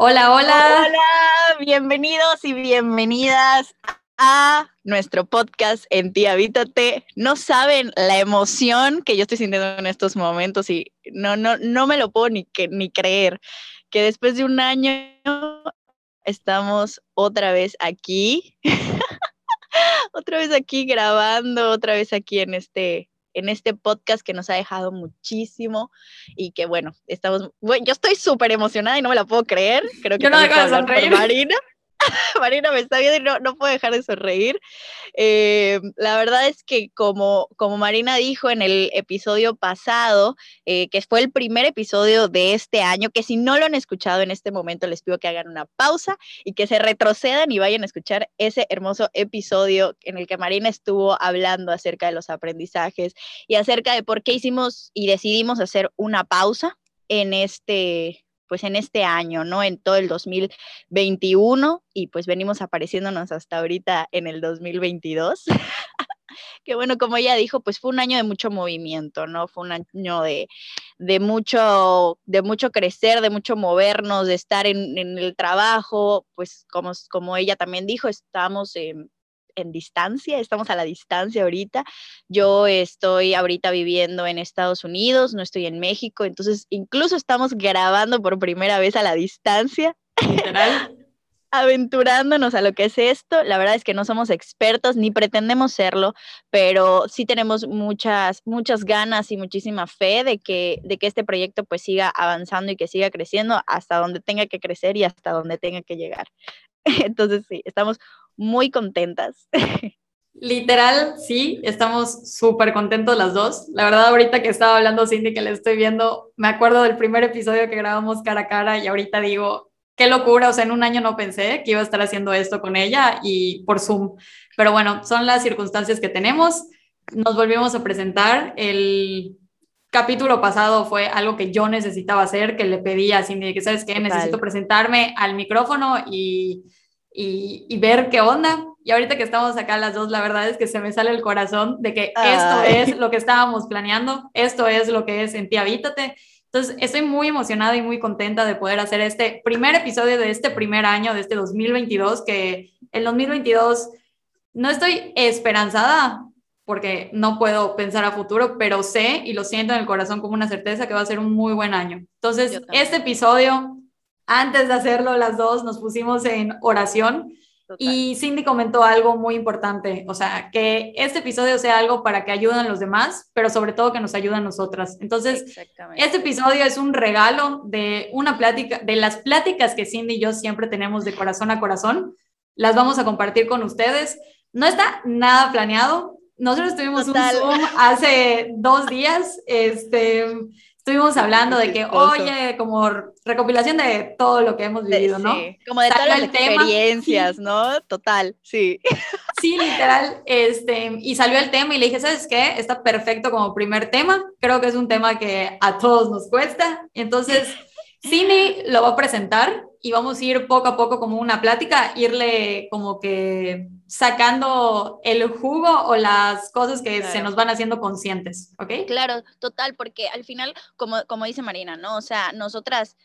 Hola, hola. Hola, bienvenidos y bienvenidas a nuestro podcast en Ti Habítate. No saben la emoción que yo estoy sintiendo en estos momentos y no, no, no me lo puedo ni, que, ni creer que después de un año estamos otra vez aquí, otra vez aquí grabando, otra vez aquí en este en este podcast que nos ha dejado muchísimo y que bueno, estamos, bueno, yo estoy súper emocionada y no me la puedo creer, creo que yo no dejo de sonreír. Marina. Marina me está viendo y no, puedo dejar de sonreír. Eh, la verdad es que como, como Marina dijo en el episodio pasado, eh, que fue el primer episodio de este año, que si no lo han escuchado en este momento, les pido que hagan una pausa y que se retrocedan y vayan a escuchar ese hermoso episodio en el que Marina estuvo hablando acerca de los aprendizajes y acerca de por qué hicimos y decidimos hacer una pausa en este pues en este año, ¿no? En todo el 2021 y pues venimos apareciéndonos hasta ahorita en el 2022. que bueno, como ella dijo, pues fue un año de mucho movimiento, ¿no? Fue un año de, de mucho, de mucho crecer, de mucho movernos, de estar en, en el trabajo, pues como, como ella también dijo, estamos en en distancia, estamos a la distancia ahorita. Yo estoy ahorita viviendo en Estados Unidos, no estoy en México, entonces incluso estamos grabando por primera vez a la distancia. aventurándonos a lo que es esto. La verdad es que no somos expertos ni pretendemos serlo, pero sí tenemos muchas, muchas ganas y muchísima fe de que, de que este proyecto pues siga avanzando y que siga creciendo hasta donde tenga que crecer y hasta donde tenga que llegar. Entonces sí, estamos muy contentas. Literal, sí, estamos súper contentos las dos. La verdad, ahorita que estaba hablando Cindy, que le estoy viendo, me acuerdo del primer episodio que grabamos cara a cara y ahorita digo, qué locura, o sea, en un año no pensé que iba a estar haciendo esto con ella y por Zoom. Pero bueno, son las circunstancias que tenemos. Nos volvimos a presentar. El capítulo pasado fue algo que yo necesitaba hacer, que le pedí a Cindy, que sabes qué, necesito presentarme al micrófono y y, ver qué onda. Y ahorita que estamos acá las dos, la verdad es que se me sale el corazón de que esto es lo que estábamos planeando, esto es lo que es en ti habítate. Entonces, estoy muy emocionada y muy contenta de poder hacer este primer episodio de este primer año, de este 2022, que el 2022 no estoy esperanzada porque no puedo pensar a futuro, pero sé y lo siento en el corazón como una certeza que va a ser un muy buen año. Entonces, este episodio antes de hacerlo las dos nos pusimos en oración y Cindy comentó algo muy importante, o sea, que este episodio sea algo para que ayuden a los demás, pero sobre todo que nos ayuden a nosotras. Entonces, este episodio es un regalo de una plática, de las pláticas que Cindy y yo siempre tenemos de corazón a corazón. Las vamos a compartir con ustedes. No está nada planeado. Nosotros tuvimos un Zoom hace dos días, este, estuvimos hablando de que, oye, como recopilación de todo lo que hemos vivido, ¿no? Sí, como de todas las experiencias, ¿no? Total, sí. Sí, literal, este, y salió el tema y le dije, ¿sabes qué? Está perfecto como primer tema, creo que es un tema que a todos nos cuesta, entonces, Cine lo va a presentar y vamos a ir poco a poco como una plática, irle como que sacando el jugo o las cosas que se nos van haciendo conscientes, ¿ok? Claro, total, porque al final, como, como dice Marina, ¿no? O sea, nosotras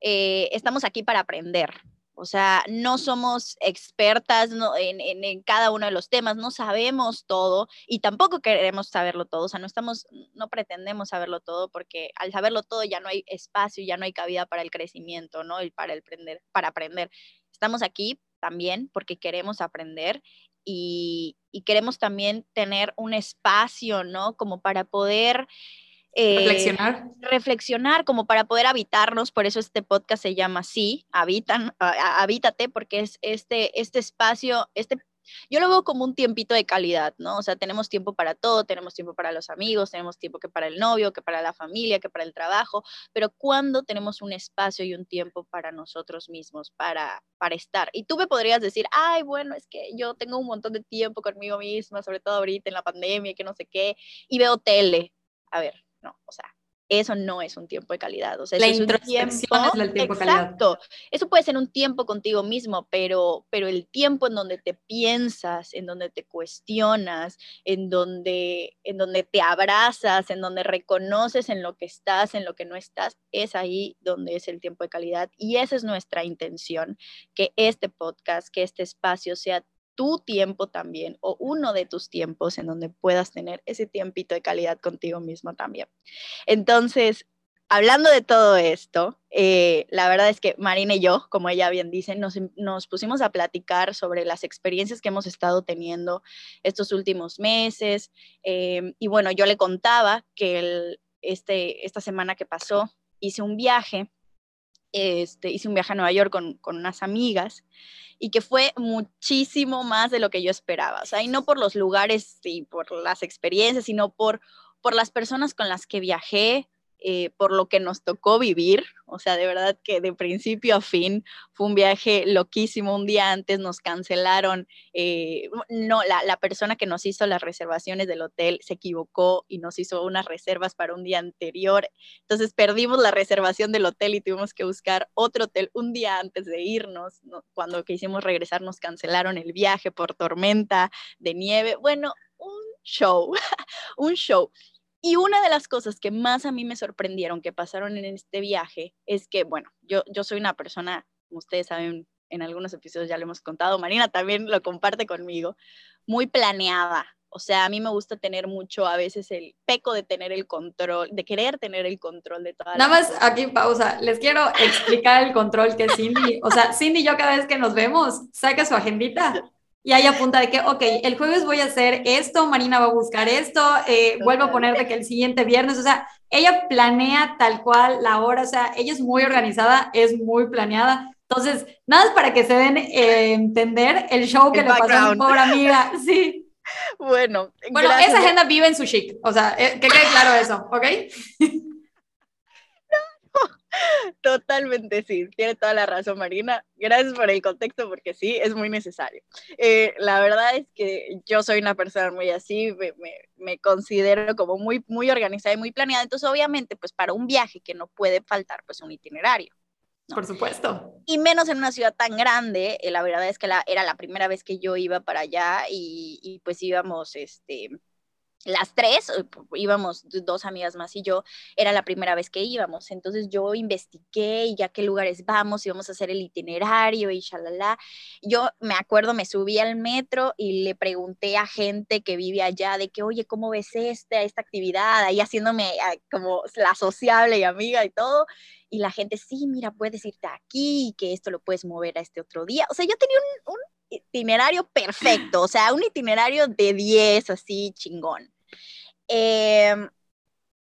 eh, estamos aquí para aprender, o sea, no somos expertas en, cada uno de los temas, no sabemos todo y tampoco queremos saberlo todo, o sea, no estamos, no pretendemos saberlo todo porque al saberlo todo ya no hay espacio, ya no hay cabida para el crecimiento, ¿no? Y para el aprender, para aprender. Estamos aquí también porque queremos aprender y, queremos también tener un espacio, ¿no? Como para poder. Eh, reflexionar como para poder habitarnos, por eso este podcast se llama así, habitan, habítate, porque es este, este espacio, este, yo lo veo como un tiempito de calidad, ¿no? O sea, tenemos tiempo para todo, tenemos tiempo para los amigos, tenemos tiempo que para el novio, que para la familia, que para el trabajo, pero cuando tenemos un espacio y un tiempo para nosotros mismos, para, para estar? Y tú me podrías decir, ay, bueno, es que yo tengo un montón de tiempo conmigo misma, sobre todo ahorita en la pandemia, que no sé qué, y veo tele. A ver, no, o sea, eso no es un tiempo de calidad. O sea, la eso es, el tiempo de calidad. Exacto. Eso puede ser un tiempo contigo mismo, pero, pero el tiempo en donde te piensas, en donde te cuestionas, en donde, en donde te abrazas, en donde reconoces en lo que estás, en lo que no estás, es ahí donde es el tiempo de calidad. Y esa es nuestra intención, que este podcast, que este espacio sea tu tiempo también o uno de tus tiempos en donde puedas tener ese tiempito de calidad contigo mismo también. Entonces, hablando de todo esto, eh, la verdad es que Marina y yo, como ella bien dice, nos, nos, pusimos a platicar sobre las experiencias que hemos estado teniendo estos últimos meses. Eh, y bueno, yo le contaba que este, esta semana que pasó hice un viaje, este, hice un viaje a Nueva York con, con unas amigas y que fue muchísimo más de lo que yo esperaba. O sea, y no por los lugares y por las experiencias, sino por, por las personas con las que viajé, eh, por lo que nos tocó vivir. O sea, de verdad que de principio a fin fue un viaje loquísimo. Un día antes nos cancelaron, eh, no, la, la, persona que nos hizo las reservaciones del hotel se equivocó y nos hizo unas reservas para un día anterior. Entonces perdimos la reservación del hotel y tuvimos que buscar otro hotel un día antes de irnos. Cuando quisimos regresar nos cancelaron el viaje por tormenta de nieve. Bueno, un show, un show. Y una de las cosas que más a mí me sorprendieron que pasaron en este viaje es que, bueno, yo, yo soy una persona, como ustedes saben, en algunos episodios ya lo hemos contado, Marina también lo comparte conmigo, muy planeada. O sea, a mí me gusta tener mucho, a veces el peco de tener el control, de querer tener el control de toda Nada más aquí pausa, les quiero explicar el control que Cindy, o sea, Cindy y yo cada vez que nos vemos, saca su agendita y ahí apunta de que, ok, el jueves voy a hacer esto, Marina va a buscar esto, eh, vuelvo a poner de que el siguiente viernes, o sea, ella planea tal cual la hora, o sea, ella es muy organizada, es muy planeada. Entonces, nada más para que se den eh, entender el show que le pasó a mi pobre amiga, sí. Bueno, bueno, esa agenda vive en su chic, o sea, eh, que quede claro eso, ¿ok? Totalmente sí, tiene toda la razón Marina. Gracias por el contexto porque sí, es muy necesario. Eh, la verdad es que yo soy una persona muy así, me, me, considero como muy, muy organizada y muy planeada, entonces obviamente pues para un viaje que no puede faltar pues un itinerario. Por supuesto. Y menos en una ciudad tan grande, eh, la verdad es que la, era la primera vez que yo iba para allá y, y pues íbamos, este, las tres, eh, íbamos dos amigas más y yo, era la primera vez que íbamos. Entonces yo investigué y ya qué lugares vamos, y vamos a hacer el itinerario y shalala. Yo me acuerdo, me subí al metro y le pregunté a gente que vive allá de que, oye, ¿cómo ves esta, esta actividad? Ahí haciéndome ah, como la sociable y amiga y todo. Y la gente, sí, mira, puedes irte aquí, que esto lo puedes mover a este otro día. O sea, yo tenía un itinerario perfecto, o sea, un itinerario de 10, así chingón. Em,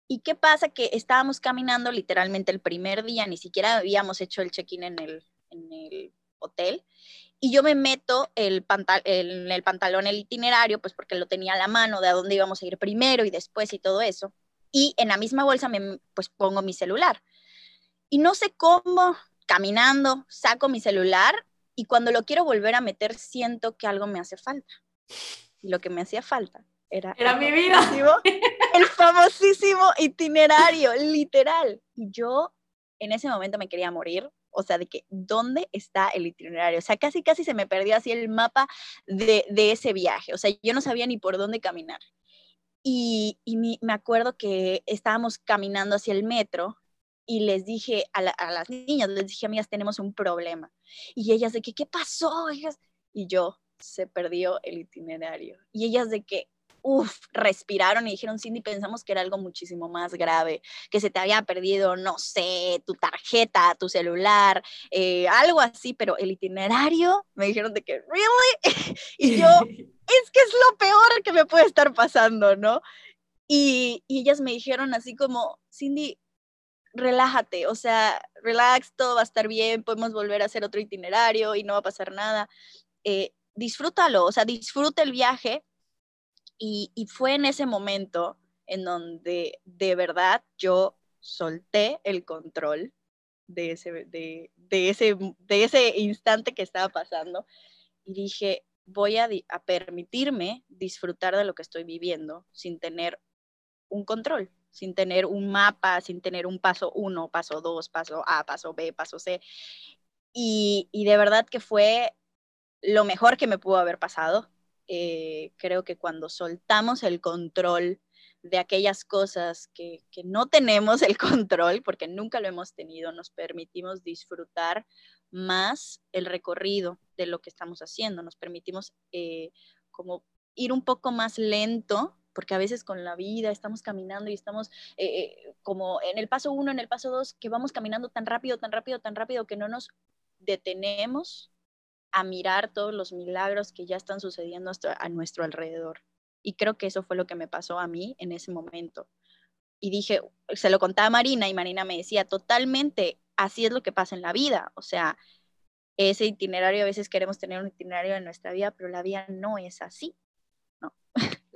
¿Y qué pasa? Que estábamos caminando literalmente el primer día, ni siquiera habíamos hecho el check-in en el, hotel, y yo me meto el, el, el pantalón, el itinerario, pues porque lo tenía a la mano de a dónde íbamos a ir primero y después y todo eso, y en la misma bolsa me pues pongo mi celular. Y no sé cómo, caminando, saco mi celular y cuando lo quiero volver a meter siento que algo me hace falta. Y lo que me hacía falta era, era mi vida. El famosísimo itinerario, literal. Y yo en ese momento me quería morir. O sea, de que, ¿dónde está el itinerario? O sea, casi, casi se me perdió así el mapa de, de ese viaje. O sea, yo no sabía ni por dónde caminar. Y, y me acuerdo que estábamos caminando hacia el metro y les dije a, las niñas, les dije, amigas, tenemos un problema. Y ellas de que, ¿qué pasó? Y yo, se perdió el itinerario. Y ellas de que, uff, respiraron y dijeron, Cindy, pensamos que era algo muchísimo más grave, que se te había perdido, no sé, tu tarjeta, tu celular, eh, algo así, pero el itinerario, me dijeron de que, ¿really? y yo, es que es lo peor que me puede estar pasando, ¿no? Y, y ellas me dijeron así como, Cindy, relájate, o sea, relax, todo va a estar bien, podemos volver a hacer otro itinerario y no va a pasar nada. Eh, disfrútalo, o sea, disfruta el viaje. Y, y, fue en ese momento en donde de verdad yo solté el control de ese, de, de ese, de ese instante que estaba pasando y dije, voy a, a permitirme disfrutar de lo que estoy viviendo sin tener un control sin tener un mapa, sin tener un paso uno, paso dos, paso A, paso B, paso C. Y, de verdad que fue lo mejor que me pudo haber pasado. Eh, creo que cuando soltamos el control de aquellas cosas que, que, no tenemos el control, porque nunca lo hemos tenido, nos permitimos disfrutar más el recorrido de lo que estamos haciendo, nos permitimos eh, como ir un poco más lento, porque a veces con la vida estamos caminando y estamos eh, eh, como en el paso uno, en el paso dos, que vamos caminando tan rápido, tan rápido, tan rápido que no nos detenemos a mirar todos los milagros que ya están sucediendo a nuestro alrededor. Y creo que eso fue lo que me pasó a mí en ese momento. Y dije, se lo contaba a Marina y Marina me decía, totalmente, así es lo que pasa en la vida. O sea, ese itinerario, a veces queremos tener un itinerario en nuestra vida, pero la vida no es así. No,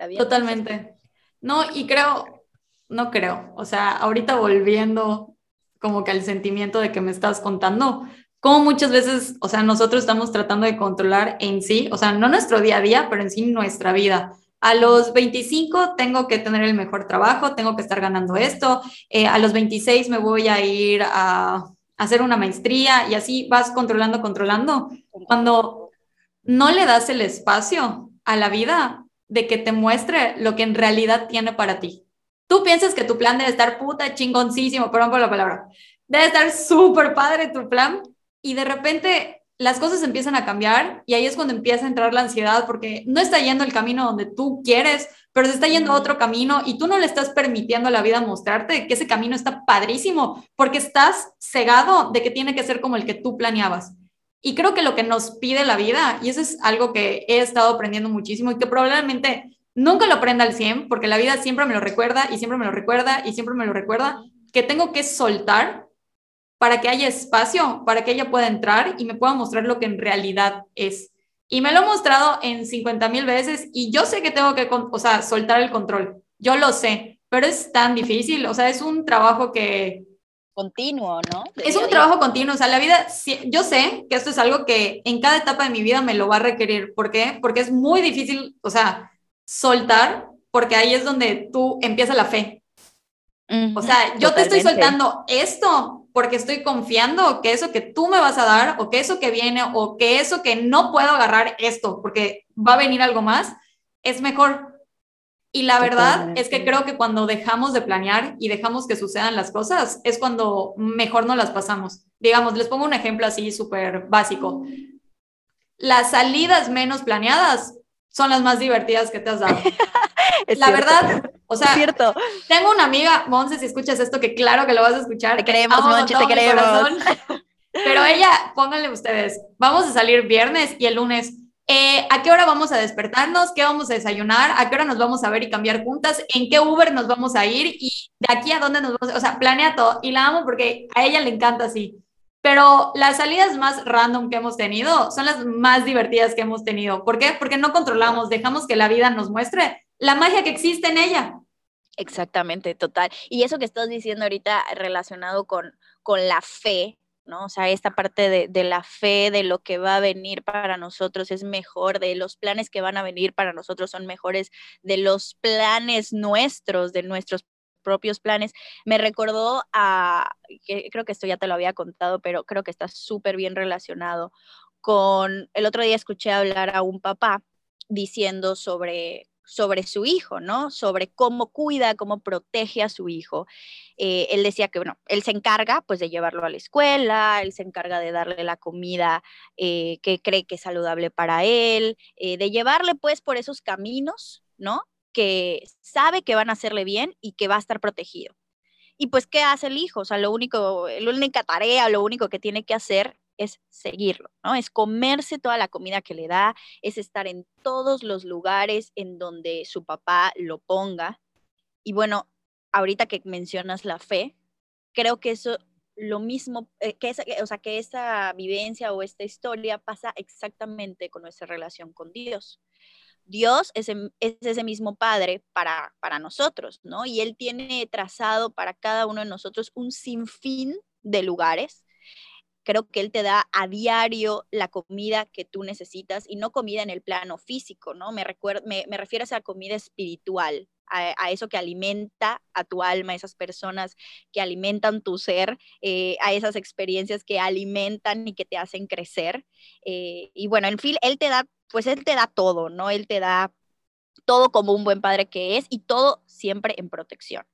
la vida Totalmente. No, y creo, no creo, o sea, ahorita volviendo como que al sentimiento de que me estás contando, como muchas veces, o sea, nosotros estamos tratando de controlar en sí, o sea, no nuestro día a día, pero en sí nuestra vida. A los 25 tengo que tener el mejor trabajo, tengo que estar ganando esto, eh, a los 26 me voy a ir a, hacer una maestría y así vas controlando, controlando. Cuando no le das el espacio a la vida de que te muestre lo que en realidad tiene para ti. Tú piensas que tu plan debe estar puta chingoncísimo, perdón por la palabra, debe estar súper padre tu plan y de repente las cosas empiezan a cambiar y ahí es cuando empieza a entrar la ansiedad porque no está yendo el camino donde tú quieres, pero se está yendo a otro camino y tú no le estás permitiendo a la vida mostrarte que ese camino está padrísimo porque estás cegado de que tiene que ser como el que tú planeabas. Y creo que lo que nos pide la vida, y eso es algo que he estado aprendiendo muchísimo y que probablemente nunca lo aprenda al 100, porque la vida siempre me lo recuerda y siempre me lo recuerda y siempre me lo recuerda, que tengo que soltar para que haya espacio, para que ella pueda entrar y me pueda mostrar lo que en realidad es. Y me lo he mostrado en 50 mil veces y yo sé que tengo que, o sea, soltar el control. Yo lo sé, pero es tan difícil, o sea, es un trabajo que... Continuo, ¿no? es un trabajo continuo, o sea, la vida, yo sé que esto es algo que en cada etapa de mi vida me lo va a requerir. ¿Por qué? Porque es muy difícil, o sea, soltar, porque ahí es donde tú empieza la fe. o sea, yo te estoy soltando esto porque estoy confiando que eso que tú me vas a dar o que eso que viene o que eso que no puedo agarrar esto porque va a venir algo más, es mejor. Y la verdad es que creo que cuando dejamos de planear y dejamos que sucedan las cosas, es cuando mejor no las pasamos. Digamos, les pongo un ejemplo así súper básico. Las salidas menos planeadas son las más divertidas que te has dado. la verdad, o sea, cierto. tengo una amiga, Monse, si escuchas esto, que claro que lo vas a escuchar. Te queremos, Monse, te queremos. Pero ella, pónganle ustedes, vamos a salir viernes y el lunes. Eh, ¿A qué hora vamos a despertarnos? ¿Qué vamos a desayunar? ¿A qué hora nos vamos a ver y cambiar juntas? ¿En qué Uber nos vamos a ir? ¿Y de aquí a dónde nos vamos? O sea, planea todo. Y la amo porque a ella le encanta así. Pero las salidas más random que hemos tenido son las más divertidas que hemos tenido. ¿Por qué? Porque no controlamos, dejamos que la vida nos muestre la magia que existe en ella. Exactamente, total. Y eso que estás diciendo ahorita relacionado con, con la fe, O sea, esta parte de, la fe, de lo que va a venir para nosotros es mejor, de los planes que van a venir para nosotros son mejores, de los planes nuestros, de nuestros propios planes. Me recordó a, creo que esto ya te lo había contado, pero creo que está súper bien relacionado con, el otro día escuché hablar a un papá diciendo sobre sobre su hijo, ¿no? Sobre cómo cuida, cómo protege a su hijo. Eh, él decía que, bueno, él se encarga pues de llevarlo a la escuela, él se encarga de darle la comida eh, que cree que es saludable para él, eh, de llevarle pues por esos caminos, ¿no? Que sabe que van a hacerle bien y que va a estar protegido. Y pues, ¿qué hace el hijo? O sea, lo único, la única tarea, lo único que tiene que hacer es seguirlo, ¿no? Es comerse toda la comida que le da, es estar en todos los lugares en donde su papá lo ponga. Y bueno, ahorita que mencionas la fe, creo que eso lo mismo, eh, que esa, o sea, que esa vivencia o esta historia pasa exactamente con nuestra relación con Dios. Dios es, es, ese mismo Padre para, para nosotros, ¿no? Y Él tiene trazado para cada uno de nosotros un sinfín de lugares creo que él te da a diario la comida que tú necesitas y no comida en el plano físico, ¿no? Me, me, me refiero a esa comida espiritual, a, eso que alimenta a tu alma, esas personas que alimentan tu ser, eh, a esas experiencias que alimentan y que te hacen crecer. Eh, y bueno, en fin, Él te da, pues Él te da todo, ¿no? Él te da todo como un buen padre que es y todo siempre en protección.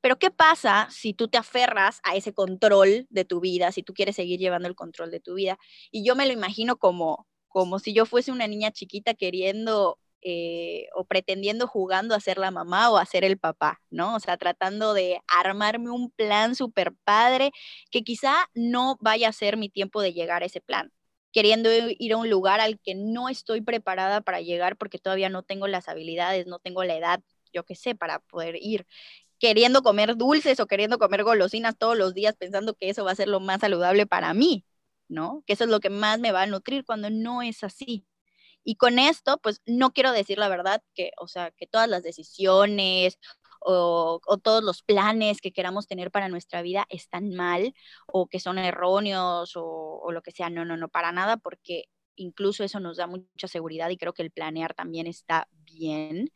Pero ¿qué pasa si tú te aferras a ese control de tu vida, si tú quieres seguir llevando el control de tu vida? Y yo me lo imagino como, como si yo fuese una niña chiquita queriendo eh, o pretendiendo jugando a ser la mamá o a ser el papá, ¿no? O sea, tratando de armarme un plan súper padre que quizá no vaya a ser mi tiempo de llegar a ese plan queriendo ir a un lugar al que no estoy preparada para llegar porque todavía no tengo las habilidades, no tengo la edad, yo qué sé, para poder ir queriendo comer dulces o queriendo comer golosinas todos los días pensando que eso va a ser lo más saludable para mí, ¿no? Que eso es lo que más me va a nutrir cuando no es así. Y con esto, pues no quiero decir la verdad que, o sea, que todas las decisiones o, todos los planes que queramos tener para nuestra vida están mal o que son erróneos o, o lo que sea. No, no, no, para nada, porque incluso eso nos da mucha seguridad y creo que el planear también está bien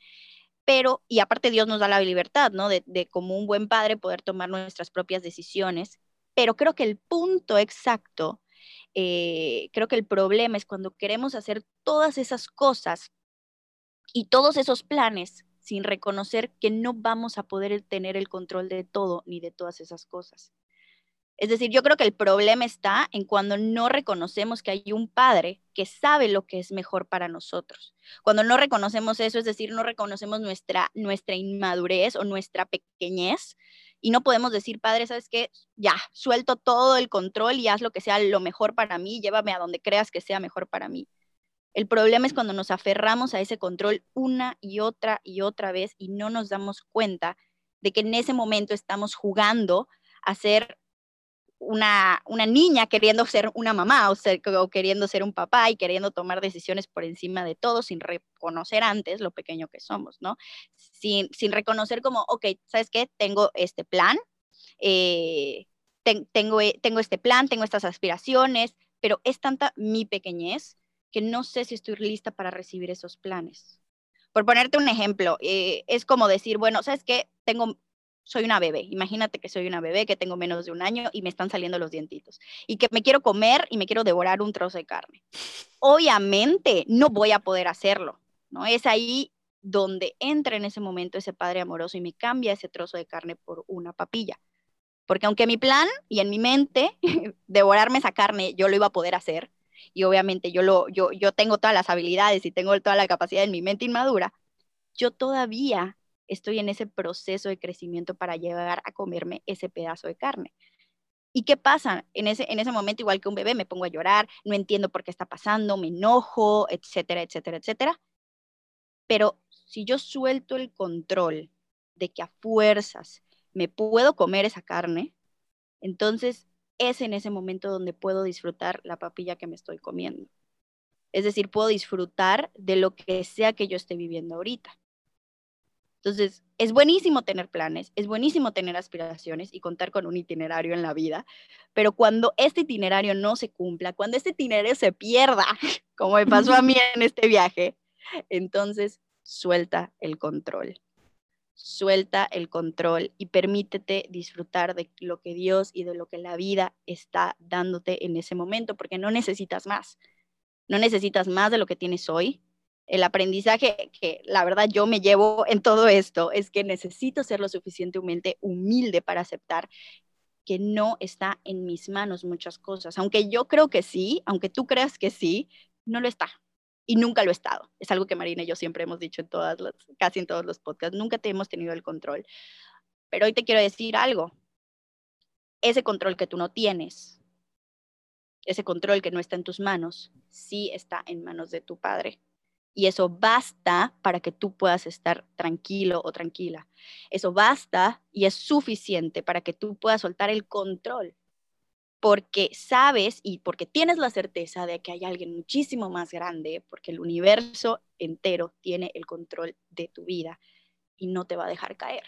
pero, y aparte Dios nos da la libertad, ¿no? De, como un buen padre poder tomar nuestras propias decisiones, pero creo que el punto exacto, eh, creo que el problema es cuando queremos hacer todas esas cosas y todos esos planes sin reconocer que no vamos a poder tener el control de todo ni de todas esas cosas. Es decir, yo creo que el problema está en cuando no reconocemos que hay un padre que sabe lo que es mejor para nosotros. Cuando no reconocemos eso, es decir, no reconocemos nuestra, nuestra inmadurez o nuestra pequeñez y no podemos decir, padre, ¿sabes qué? Ya, suelto todo el control y haz lo que sea lo mejor para mí, llévame a donde creas que sea mejor para mí. El problema es cuando nos aferramos a ese control una y otra y otra vez y no nos damos cuenta de que en ese momento estamos jugando a ser una, niña queriendo ser una mamá o, ser, queriendo ser un papá y queriendo tomar decisiones por encima de todo sin reconocer antes lo pequeño que somos, ¿no? Sin, reconocer como, ok, ¿sabes qué? Tengo este plan, eh, tengo, eh, tengo este plan, tengo estas aspiraciones, pero es tanta mi pequeñez que no sé si estoy lista para recibir esos planes. Por ponerte un ejemplo, eh, es como decir, bueno, ¿sabes qué? Tengo soy una bebé. Imagínate que soy una bebé que tengo menos de un año y me están saliendo los dientitos y que me quiero comer y me quiero devorar un trozo de carne. Obviamente no voy a poder hacerlo, ¿no? Es ahí donde entra en ese momento ese padre amoroso y me cambia ese trozo de carne por una papilla. Porque aunque mi plan y en mi mente devorarme esa carne yo lo iba a poder hacer y obviamente yo lo yo yo tengo todas las habilidades y tengo toda la capacidad en mi mente inmadura, yo todavía estoy en ese proceso de crecimiento para llegar a comerme ese pedazo de carne. ¿Y qué pasa? En ese, en ese momento, igual que un bebé, me pongo a llorar, no entiendo por qué está pasando, me enojo, etcétera, etcétera, etcétera. Pero si yo suelto el control de que a fuerzas me puedo comer esa carne, entonces es en ese momento donde puedo disfrutar la papilla que me estoy comiendo. Es decir, puedo disfrutar de lo que sea que yo esté viviendo ahorita. Entonces, es buenísimo tener planes, es buenísimo tener aspiraciones y contar con un itinerario en la vida, pero cuando este itinerario no se cumpla, cuando este itinerario se pierda, como me pasó a mí en este viaje, entonces suelta el control. Suelta el control y permítete disfrutar de lo que Dios y de lo que la vida está dándote en ese momento, porque no necesitas más. No necesitas más de lo que tienes hoy, el aprendizaje que la verdad yo me llevo en todo esto es que necesito ser lo suficientemente humilde para aceptar que no está en mis manos muchas cosas. Aunque yo creo que sí, aunque tú creas que sí, no lo está. Y nunca lo he estado. Es algo que Marina y yo siempre hemos dicho en todas las, casi en todos los podcasts. Nunca te hemos tenido el control. Pero hoy te quiero decir algo. Ese control que tú no tienes, ese control que no está en tus manos, sí está en manos de tu Padre y eso basta para que tú puedas estar tranquilo o tranquila. Eso basta y es suficiente para que tú puedas soltar el control, porque sabes y porque tienes la certeza de que hay alguien muchísimo más grande, porque el universo entero tiene el control de tu vida y no te va a dejar caer.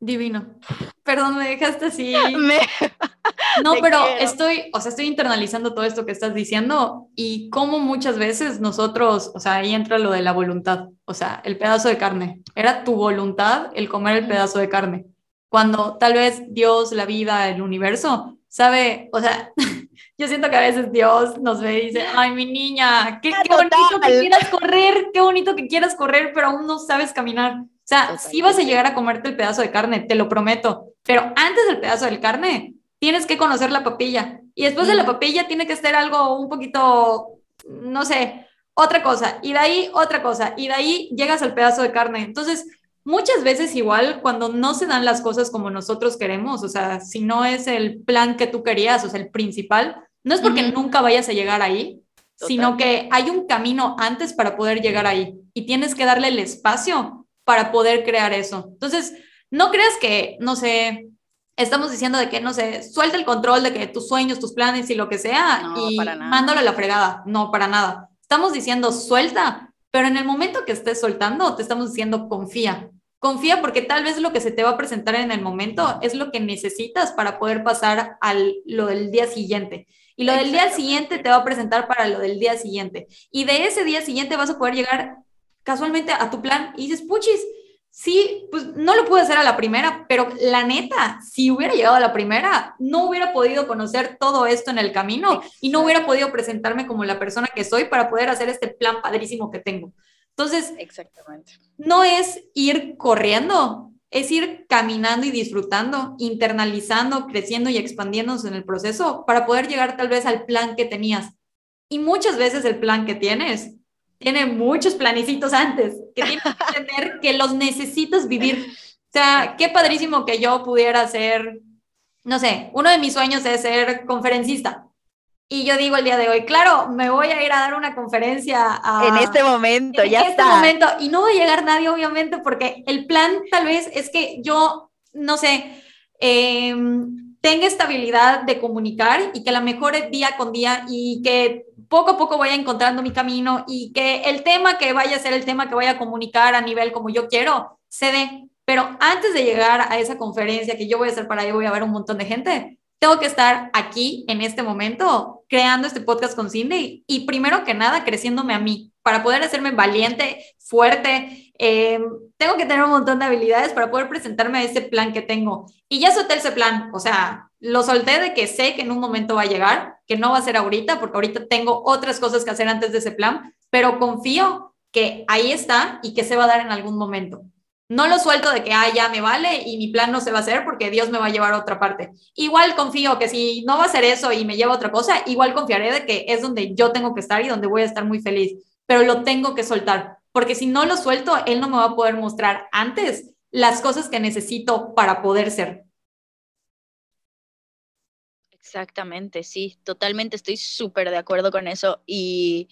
Divino. Perdón, me dejaste así. No, pero estoy, o sea, estoy internalizando todo esto que estás diciendo y cómo muchas veces nosotros, o sea, ahí entra lo de la voluntad, o sea, el pedazo de carne. Era tu voluntad el comer el pedazo de carne. Cuando tal vez Dios, la vida, el universo, sabe, o sea, yo siento que a veces Dios nos ve y dice, ay, mi niña, qué, qué bonito que quieras correr, qué bonito que quieras correr, pero aún no sabes caminar. O sea, si vas a llegar a comerte el pedazo de carne, te lo prometo, pero antes del pedazo de carne, tienes que conocer la papilla. Y después de la papilla tiene que ser algo un poquito, no sé, otra cosa. Y de ahí otra cosa. Y de ahí llegas al pedazo de carne. Entonces, muchas veces igual cuando no se dan las cosas como nosotros queremos, o sea, si no es el plan que tú querías, o sea, el principal, no es porque nunca vayas a llegar ahí, sino que hay un camino antes para poder llegar ahí y tienes que darle el espacio para poder crear eso. Entonces, no creas que, no sé, estamos diciendo de que, no sé, suelta el control de que tus sueños, tus planes y lo que sea y mándalo a la fregada. No, para nada. Estamos diciendo suelta, pero en el momento que estés soltando, te estamos diciendo confía. Confía porque tal vez lo que se te va a presentar en el momento es lo que necesitas para poder pasar a lo del día siguiente. Y lo del día siguiente te va a presentar para lo del día siguiente. Y de ese día siguiente vas a poder llegar casualmente a tu plan y dices, puchis, sí, pues no lo pude hacer a la primera, pero la neta, si hubiera llegado a la primera, no hubiera podido conocer todo esto en el camino y no hubiera podido presentarme como la persona que soy para poder hacer este plan padrísimo que tengo. Entonces, Exactamente. no es ir corriendo, es ir caminando y disfrutando, internalizando, creciendo y expandiéndose en el proceso para poder llegar tal vez al plan que tenías. Y muchas veces el plan que tienes tiene muchos planicitos antes, que tienes que entender que los necesitas vivir. O sea, qué padrísimo que yo pudiera ser, no sé, uno de mis sueños es ser conferencista. Y yo digo el día de hoy, claro, me voy a ir a dar una conferencia en este momento, en ya este momento, y no va a llegar nadie, obviamente, porque el plan tal vez es que yo, no sé, eh, tenga estabilidad de comunicar y que la mejore día con día y que poco a poco vaya encontrando mi camino y que el tema que vaya a ser el tema que vaya a comunicar a nivel como yo quiero, se dé. Pero antes de llegar a esa conferencia que yo voy a hacer para ahí, voy a ver un montón de gente, tengo que estar aquí en este momento creando este podcast con Cindy y primero que nada creciéndome a mí para poder hacerme valiente, fuerte. Eh, tengo que tener un montón de habilidades para poder presentarme a ese plan que tengo. Y ya solté ese plan, o sea, lo solté de que sé que en un momento va a llegar, que no va a ser ahorita, porque ahorita tengo otras cosas que hacer antes de ese plan, pero confío que ahí está y que se va a dar en algún momento. No lo suelto de que, ah, ya me vale y mi plan no se va a hacer porque Dios me va a llevar a otra parte. Igual confío que si no va a ser eso y me lleva a otra cosa, igual confiaré de que es donde yo tengo que estar y donde voy a estar muy feliz, pero lo tengo que soltar, porque si no lo suelto, Él no me va a poder mostrar antes las cosas que necesito para poder ser. Exactamente, sí, totalmente estoy súper de acuerdo con eso y,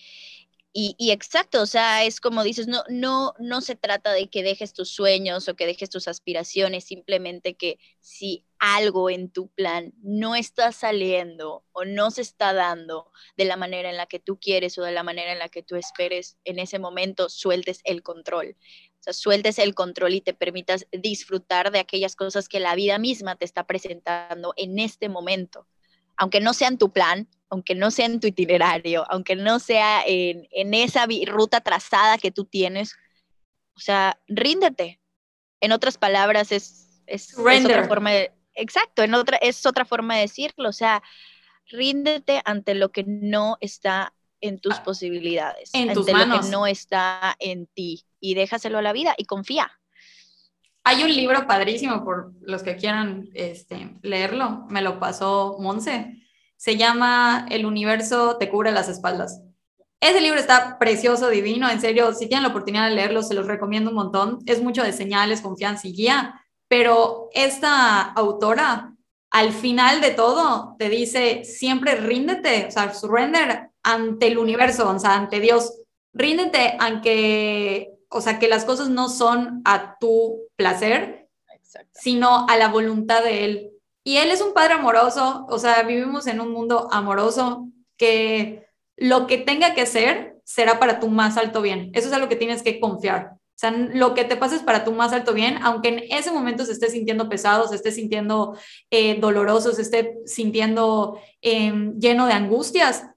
y, exacto, o sea, es como dices, no, no, no se trata de que dejes tus sueños o que dejes tus aspiraciones, simplemente que si algo en tu plan no está saliendo o no se está dando de la manera en la que tú quieres o de la manera en la que tú esperes, en ese momento sueltes el control. O sea, sueltes el control y te permitas disfrutar de aquellas cosas que la vida misma te está presentando en este momento aunque no sea en tu plan, aunque no sea en tu itinerario, aunque no sea en, esa ruta trazada que tú tienes, o sea, ríndete. En otras palabras, es, es, otra forma de, exacto, en otra, es otra forma de decirlo, o sea, ríndete ante lo que no está en tus ah, posibilidades, en ante lo que no está en ti y déjaselo a la vida y confía. Hay un libro padrísimo por los que quieran este, leerlo, me lo pasó Monse. Se llama El universo te cubre las espaldas. Ese libro está precioso, divino, en serio, si tienen la oportunidad de leerlo, se los recomiendo un montón. Es mucho de señales, confianza y guía, pero esta autora, al final de todo, te dice, siempre ríndete, o sea, surrender ante el universo, o sea, ante Dios. Ríndete aunque o sea, que las cosas no son a tu placer, sino a la voluntad de Él. Y Él es un Padre amoroso, o sea, vivimos en un mundo amoroso que lo que tenga que ser será para tu más alto bien. Eso es algo que tienes que confiar. O sea, lo que te pasa es para tu más alto bien, aunque en ese momento se esté sintiendo pesado, se esté sintiendo eh, doloroso, se esté sintiendo em, lleno de angustias,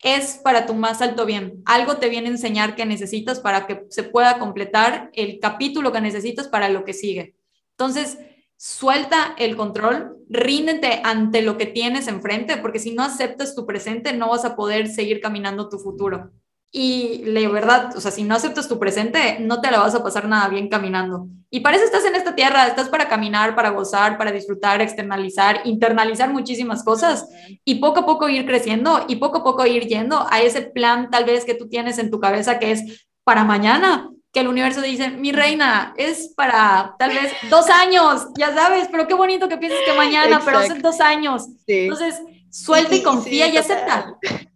es para tu más alto bien. Algo te viene a enseñar que necesitas para que se pueda completar el capítulo que necesitas para lo que sigue. Entonces, suelta el control, ríndete ante lo que tienes enfrente, porque si no aceptas tu presente, no vas a poder seguir caminando tu futuro. Y la verdad, o sea, si no aceptas tu presente, no te la vas a pasar nada bien caminando. Y para eso estás en esta tierra, estás para caminar, para gozar, para disfrutar, externalizar, internalizar muchísimas cosas y poco a poco ir creciendo y poco a poco ir yendo a ese plan tal vez que tú tienes en tu cabeza que es para mañana, que el universo dice, mi reina, es para tal vez dos años, ya sabes, pero qué bonito que pienses que mañana, pero hace dos años. Entonces, suelta y, confía y acepta.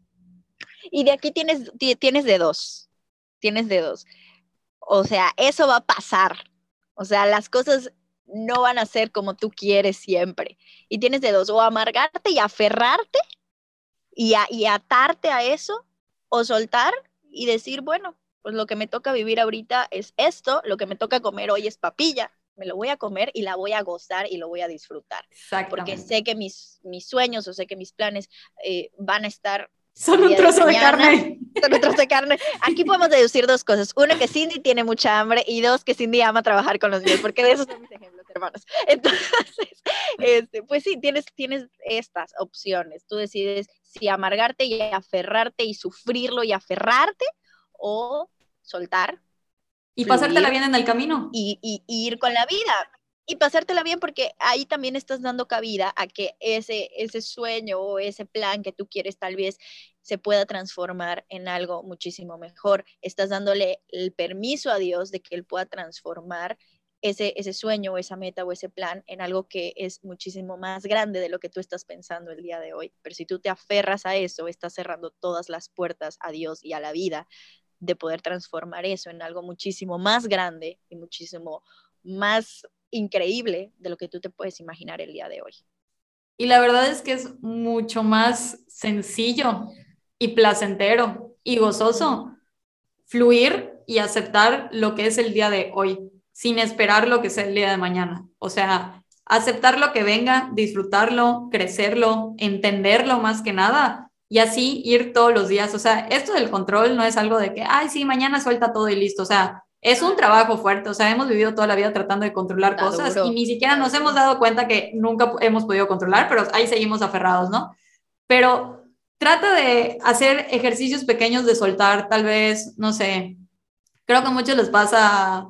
Y de aquí tienes, tienes de dos, tienes de dos. O sea, eso va a pasar. O sea, las cosas no van a ser como tú quieres siempre. Y tienes de dos, o amargarte y aferrarte y, y atarte a eso, o soltar y decir, bueno, pues lo que me toca vivir ahorita es esto, lo que me toca comer hoy es papilla, me lo voy a comer y la voy a gozar y lo voy a disfrutar. Porque sé que mis, mis sueños o sé que mis planes eh, van a estar son un trozo de, carne. Son un trozo de carne. Aquí podemos deducir dos cosas. Una, que Cindy tiene mucha hambre y dos, que Cindy ama trabajar con los niños, porque de esos son mis ejemplos, hermanos. Entonces, este, pues sí, tienes, tienes estas opciones. Tú decides si amargarte y aferrarte y sufrirlo y aferrarte o soltar. Y pasártela bien en el camino. Y, y, y ir con la vida y pasártela bien porque ahí también estás dando cabida a que ese, ese sueño o ese plan que tú quieres tal vez se pueda transformar en algo muchísimo mejor. Estás dándole el permiso a Dios de que Él pueda transformar ese, ese sueño o esa meta o ese plan en algo que es muchísimo más grande de lo que tú estás pensando el día de hoy. Pero si tú te aferras a eso, estás cerrando todas las puertas a Dios y a la vida de poder transformar eso en algo muchísimo más grande y muchísimo más increíble de lo que tú te puedes imaginar el día de hoy. Y la verdad es que es mucho más sencillo y placentero y gozoso fluir y aceptar lo que es el día de hoy, sin esperar lo que sea el día de mañana. O sea, aceptar lo que venga, disfrutarlo, crecerlo, entenderlo más que nada y así ir todos los días. O sea, esto del control no es algo de que, ay, sí, mañana suelta todo y listo. O sea, es un trabajo fuerte, o sea, hemos vivido toda la vida tratando de controlar cosas y ni siquiera nos hemos dado cuenta que nunca hemos podido controlar, pero ahí seguimos aferrados, ¿no? Pero trata de hacer ejercicios pequeños de soltar, tal vez, no sé, creo que a muchos les pasa,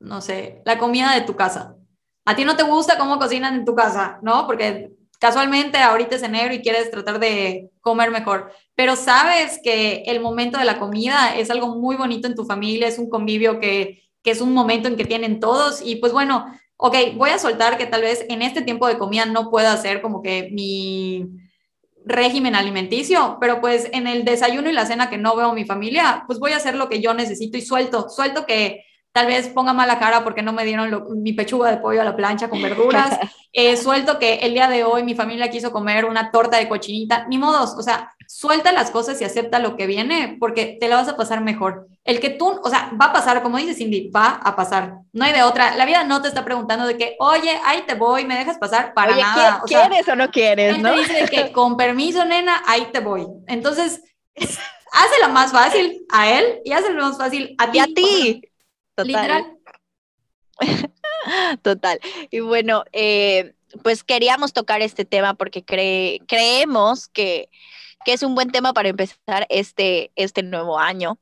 no sé, la comida de tu casa. A ti no te gusta cómo cocinan en tu casa, ¿no? Porque casualmente ahorita es enero y quieres tratar de comer mejor, pero sabes que el momento de la comida es algo muy bonito en tu familia, es un convivio que, que es un momento en que tienen todos y pues bueno, ok, voy a soltar que tal vez en este tiempo de comida no pueda hacer como que mi régimen alimenticio, pero pues en el desayuno y la cena que no veo mi familia, pues voy a hacer lo que yo necesito y suelto, suelto que tal vez ponga mala cara porque no me dieron mi pechuga de pollo a la plancha con verduras, eh, suelto que el día de hoy mi familia quiso comer una torta de cochinita, ni modos, o sea, suelta las cosas y acepta lo que viene porque te la vas a pasar mejor. El que tú, o sea, va a pasar, como dice Cindy, va a pasar, no hay de otra. La vida no te está preguntando de que, oye, ahí te voy, me dejas pasar para nada. ¿Quieres o no quieres? ¿no? dice que con permiso, nena, ahí te voy. Entonces, hazlo más fácil a él y hazlo más fácil a ti. Y a ti. Total. Total. Y bueno, eh, pues queríamos tocar este tema porque creemos que, es un buen tema para empezar este, este nuevo año,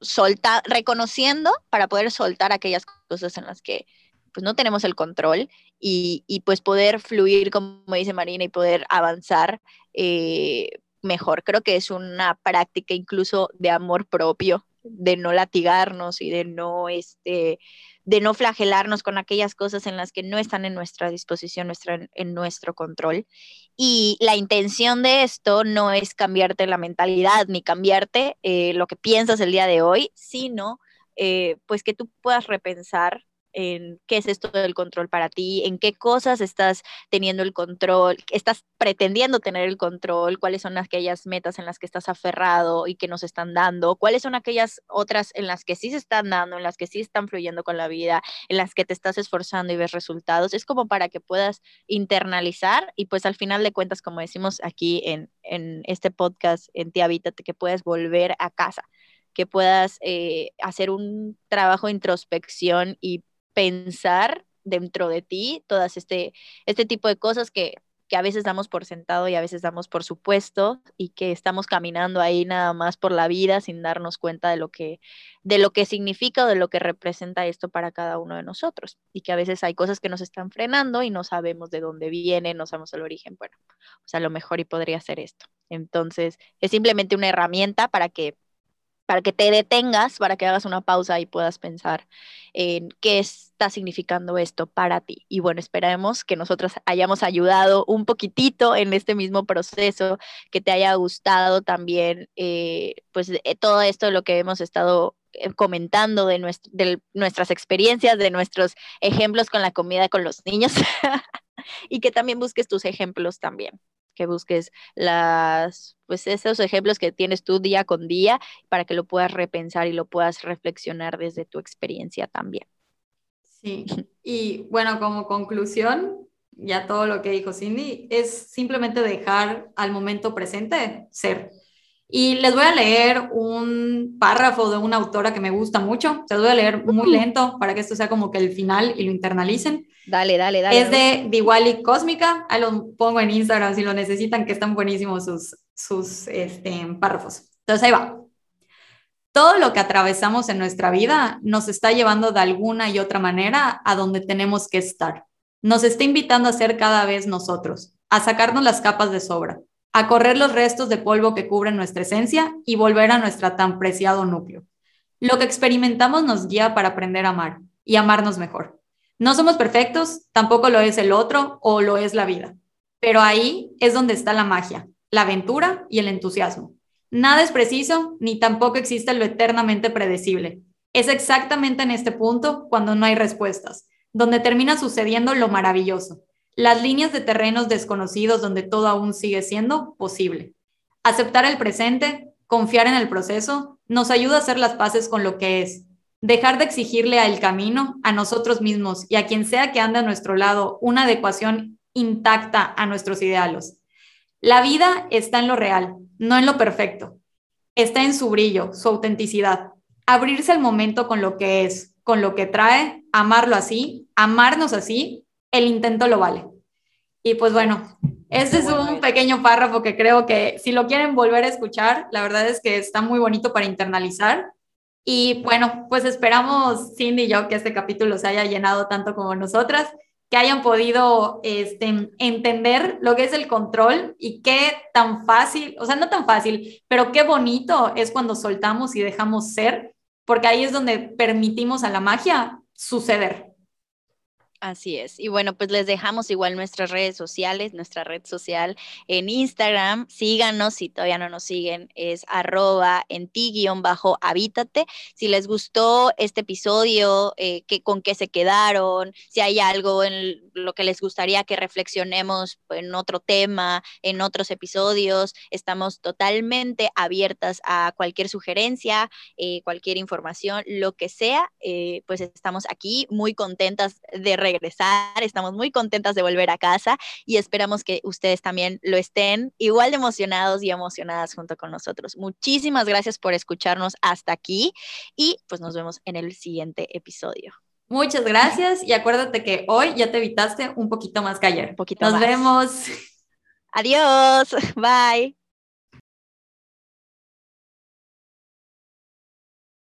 solta, reconociendo para poder soltar aquellas cosas en las que pues no tenemos el control y, pues poder fluir, como dice Marina, y poder avanzar eh, mejor. Creo que es una práctica incluso de amor propio de no latigarnos y de no, este, de no flagelarnos con aquellas cosas en las que no están en nuestra disposición, nuestra, en nuestro control. Y la intención de esto no es cambiarte la mentalidad ni cambiarte eh, lo que piensas el día de hoy, sino eh, pues que tú puedas repensar en qué es esto del control para ti, en qué cosas estás teniendo el control, estás pretendiendo tener el control, cuáles son aquellas metas en las que estás aferrado y que nos están dando, cuáles son aquellas otras en las que sí se están dando, en las que sí están fluyendo con la vida, en las que te estás esforzando y ves resultados. Es como para que puedas internalizar y pues al final de cuentas, como decimos aquí en, en este podcast, en Te Habítate, que puedes volver a casa que puedas eh, hacer un trabajo de introspección y pensar dentro de ti todas este, este tipo de cosas que, que a veces damos por sentado y a veces damos por supuesto y que estamos caminando ahí nada más por la vida sin darnos cuenta de lo que de lo que significa o de lo que representa esto para cada uno de nosotros y que a veces hay cosas que nos están frenando y no sabemos de dónde viene, no sabemos el origen, bueno, o sea, lo mejor y podría ser esto. Entonces, es simplemente una herramienta para que para que te detengas, para que hagas una pausa y puedas pensar en qué está significando esto para ti. Y bueno, esperemos que nosotros hayamos ayudado un poquitito en este mismo proceso, que te haya gustado también, eh, pues eh, todo esto de lo que hemos estado eh, comentando de, de nuestras experiencias, de nuestros ejemplos con la comida con los niños y que también busques tus ejemplos también que busques las, pues esos ejemplos que tienes tú día con día para que lo puedas repensar y lo puedas reflexionar desde tu experiencia también. Sí, y bueno, como conclusión, ya todo lo que dijo Cindy, es simplemente dejar al momento presente ser. Y les voy a leer un párrafo de una autora que me gusta mucho. Se los voy a leer muy lento para que esto sea como que el final y lo internalicen. Dale, dale, dale. Es de Diwali Cósmica. Ahí lo pongo en Instagram si lo necesitan, que están buenísimos sus, sus este, párrafos. Entonces ahí va. Todo lo que atravesamos en nuestra vida nos está llevando de alguna y otra manera a donde tenemos que estar. Nos está invitando a ser cada vez nosotros, a sacarnos las capas de sobra, a correr los restos de polvo que cubren nuestra esencia y volver a nuestro tan preciado núcleo. Lo que experimentamos nos guía para aprender a amar y amarnos mejor. No somos perfectos, tampoco lo es el otro o lo es la vida, pero ahí es donde está la magia, la aventura y el entusiasmo. Nada es preciso, ni tampoco existe lo eternamente predecible. Es exactamente en este punto cuando no hay respuestas, donde termina sucediendo lo maravilloso, las líneas de terrenos desconocidos donde todo aún sigue siendo posible. Aceptar el presente, confiar en el proceso, nos ayuda a hacer las paces con lo que es, dejar de exigirle al camino, a nosotros mismos y a quien sea que ande a nuestro lado una adecuación intacta a nuestros ideales. La vida está en lo real, no en lo perfecto. Está en su brillo, su autenticidad. Abrirse al momento con lo que es, con lo que trae, amarlo así, amarnos así, el intento lo vale. Y pues bueno, este es un pequeño párrafo que creo que si lo quieren volver a escuchar, la verdad es que está muy bonito para internalizar y bueno, pues esperamos, Cindy y yo, que este capítulo se haya llenado tanto como nosotras, que hayan podido este, entender lo que es el control y qué tan fácil, o sea, no tan fácil, pero qué bonito es cuando soltamos y dejamos ser, porque ahí es donde permitimos a la magia suceder. Así es. Y bueno, pues les dejamos igual nuestras redes sociales, nuestra red social en Instagram. Síganos si todavía no nos siguen, es arroba en ti guion bajo habítate. Si les gustó este episodio, eh, que, con qué se quedaron, si hay algo en lo que les gustaría que reflexionemos en otro tema, en otros episodios, estamos totalmente abiertas a cualquier sugerencia, eh, cualquier información, lo que sea, eh, pues estamos aquí muy contentas de regresar regresar, estamos muy contentas de volver a casa y esperamos que ustedes también lo estén igual de emocionados y emocionadas junto con nosotros. Muchísimas gracias por escucharnos hasta aquí y pues nos vemos en el siguiente episodio. Muchas gracias y acuérdate que hoy ya te evitaste un poquito más que ayer. Un poquito Nos vemos. Adiós. Bye.